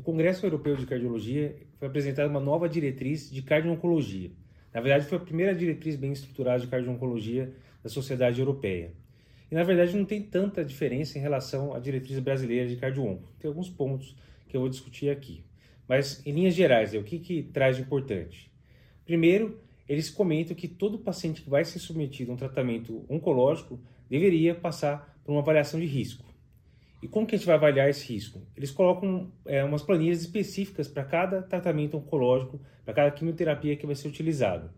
no Congresso Europeu de Cardiologia foi apresentada uma nova diretriz de cardio-oncologia. Na verdade, foi a primeira diretriz bem estruturada de cardio-oncologia da sociedade europeia. E na verdade não tem tanta diferença em relação à diretriz brasileira de cardio-onco. Tem alguns pontos que eu vou discutir aqui. Mas em linhas gerais, é o que, que traz de importante? Primeiro, eles comentam que todo paciente que vai ser submetido a um tratamento oncológico deveria passar por uma avaliação de risco. E como que a gente vai avaliar esse risco? Eles colocam é, umas planilhas específicas para cada tratamento oncológico, para cada quimioterapia que vai ser utilizada.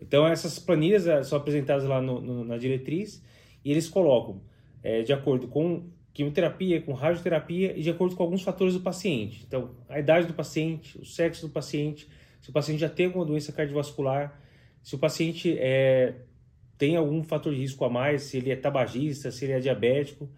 Então, essas planilhas é, são apresentadas lá no, no, na diretriz e eles colocam é, de acordo com quimioterapia, com radioterapia e de acordo com alguns fatores do paciente. Então, a idade do paciente, o sexo do paciente, se o paciente já tem alguma doença cardiovascular, se o paciente é, tem algum fator de risco a mais, se ele é tabagista, se ele é diabético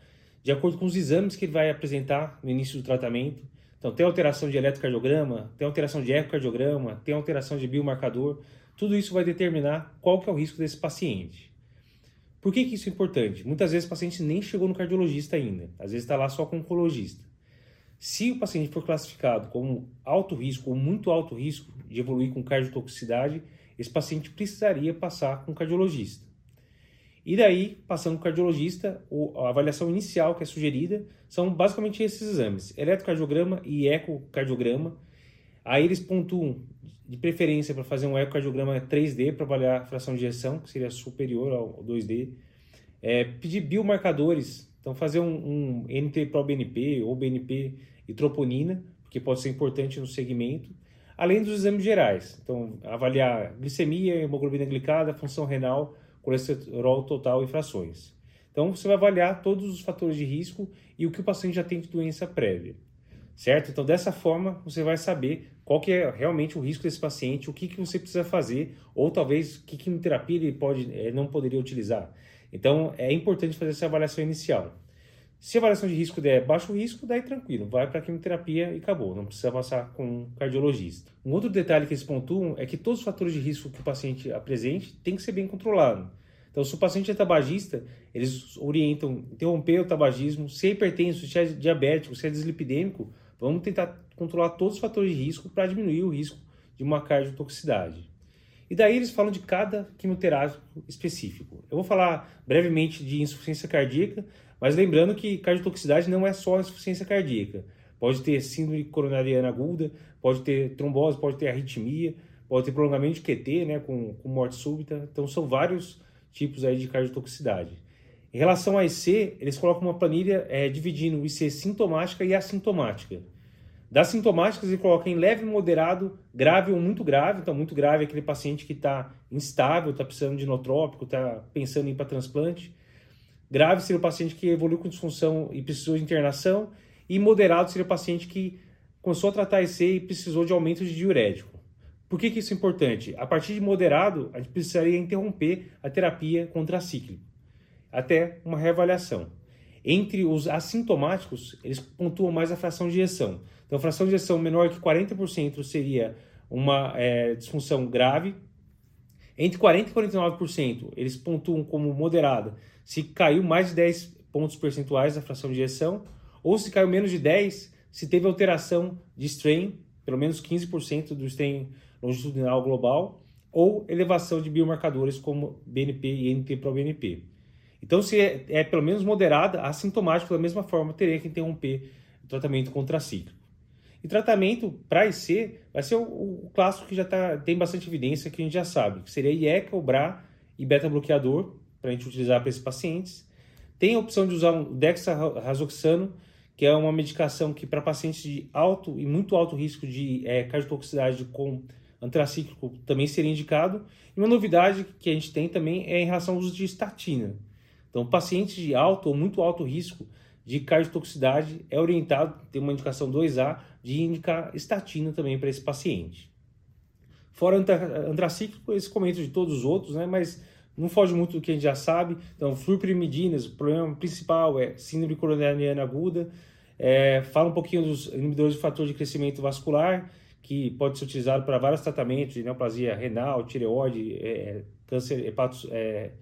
de acordo com os exames que ele vai apresentar no início do tratamento. Então, tem alteração de eletrocardiograma, tem alteração de ecocardiograma, tem alteração de biomarcador. Tudo isso vai determinar qual que é o risco desse paciente. Por que, que isso é importante? Muitas vezes o paciente nem chegou no cardiologista ainda, às vezes está lá só com o oncologista. Se o paciente for classificado como alto risco ou muito alto risco de evoluir com cardiotoxicidade, esse paciente precisaria passar com o cardiologista. E daí, passando para o cardiologista, a avaliação inicial que é sugerida são basicamente esses exames: eletrocardiograma e ecocardiograma. Aí eles pontuam de preferência para fazer um ecocardiograma 3D para avaliar a fração de ejeção, que seria superior ao 2D. É, pedir biomarcadores, então fazer um, um NT-proBNP ou BNP e troponina, porque pode ser importante no segmento, além dos exames gerais. Então, avaliar glicemia, hemoglobina glicada, função renal, colesterol total e frações. Então, você vai avaliar todos os fatores de risco e o que o paciente já tem de doença prévia, certo? Então, dessa forma, você vai saber qual que é realmente o risco desse paciente, o que, que você precisa fazer, ou talvez que quimioterapia ele pode, é, não poderia utilizar. Então, é importante fazer essa avaliação inicial. Se a avaliação de risco der baixo risco, daí tranquilo, vai para quimioterapia e acabou, não precisa passar com um cardiologista. Um outro detalhe que eles pontuam é que todos os fatores de risco que o paciente apresente tem que ser bem controlado. Então, se o paciente é tabagista, eles orientam interromper o tabagismo. Se é hipertenso, se é diabético, se é dislipidêmico, vamos tentar controlar todos os fatores de risco para diminuir o risco de uma cardiotoxicidade. E daí eles falam de cada quimioterápico específico. Eu vou falar brevemente de insuficiência cardíaca, mas lembrando que cardiotoxicidade não é só insuficiência cardíaca. Pode ter síndrome coronariana aguda, pode ter trombose, pode ter arritmia, pode ter prolongamento de QT, né, com, com morte súbita. Então são vários tipos aí de cardiotoxicidade. Em relação a IC, eles colocam uma planilha é, dividindo o IC sintomática e assintomática. Das sintomáticas, ele coloca em leve, moderado, grave ou muito grave. Então, muito grave é aquele paciente que está instável, está precisando de inotrópico, está pensando em ir para transplante. Grave seria o paciente que evoluiu com disfunção e precisou de internação. E moderado seria o paciente que começou a tratar IC e precisou de aumento de diurético. Por que, que isso é importante? A partir de moderado, a gente precisaria interromper a terapia contracíclica até uma reavaliação. Entre os assintomáticos, eles pontuam mais a fração de ejeção. Então, fração de ejeção menor que 40% seria uma é, disfunção grave, entre 40% e 49%, eles pontuam como moderada se caiu mais de 10 pontos percentuais a fração de ejeção, ou se caiu menos de 10, se teve alteração de strain, pelo menos 15% do strain longitudinal global, ou elevação de biomarcadores como BNP e NT-proBNP. Então, se é, é, pelo menos moderada, assintomático da mesma forma teria que interromper o tratamento contracíclico. E tratamento para IC vai ser o, o, clássico que já tá, tem bastante evidência que a gente já sabe, que seria IECA, o BRA e beta-bloqueador, para a gente utilizar para esses pacientes. Tem a opção de usar um dexarrazoxano, que é uma medicação que para pacientes de alto e muito alto risco de é, cardiotoxicidade com antracíclico também seria indicado. E uma novidade que a gente tem também é em relação ao uso de estatina. Então, pacientes de alto ou muito alto risco de cardiotoxicidade é orientado, tem uma indicação 2A, de indicar estatina também para esse paciente. Fora antracíclico, esse comentário de todos os outros, né, mas não foge muito do que a gente já sabe. Então, fluoropyrimidines, o problema principal é síndrome coronariana aguda. É, fala um pouquinho dos inibidores de fator de crescimento vascular, que pode ser utilizado para vários tratamentos de neoplasia renal, tireoide, é, câncer hepato é,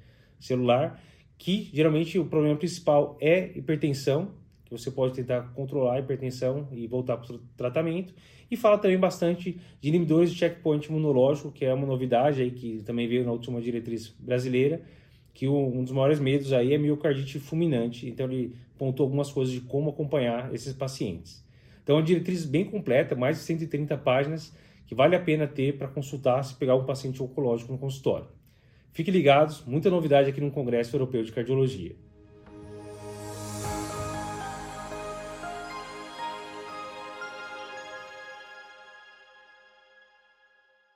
celular que geralmente o problema principal é hipertensão, que você pode tentar controlar a hipertensão e voltar para o tratamento. E fala também bastante de inibidores de checkpoint imunológico, que é uma novidade aí que também veio na última diretriz brasileira, que um dos maiores medos aí é miocardite fulminante. Então ele pontou algumas coisas de como acompanhar esses pacientes. Então é uma diretriz bem completa, mais de 130 páginas, que vale a pena ter para consultar se pegar um paciente oncológico no consultório. Fiquem ligados, muita novidade aqui no Congresso Europeu de Cardiologia.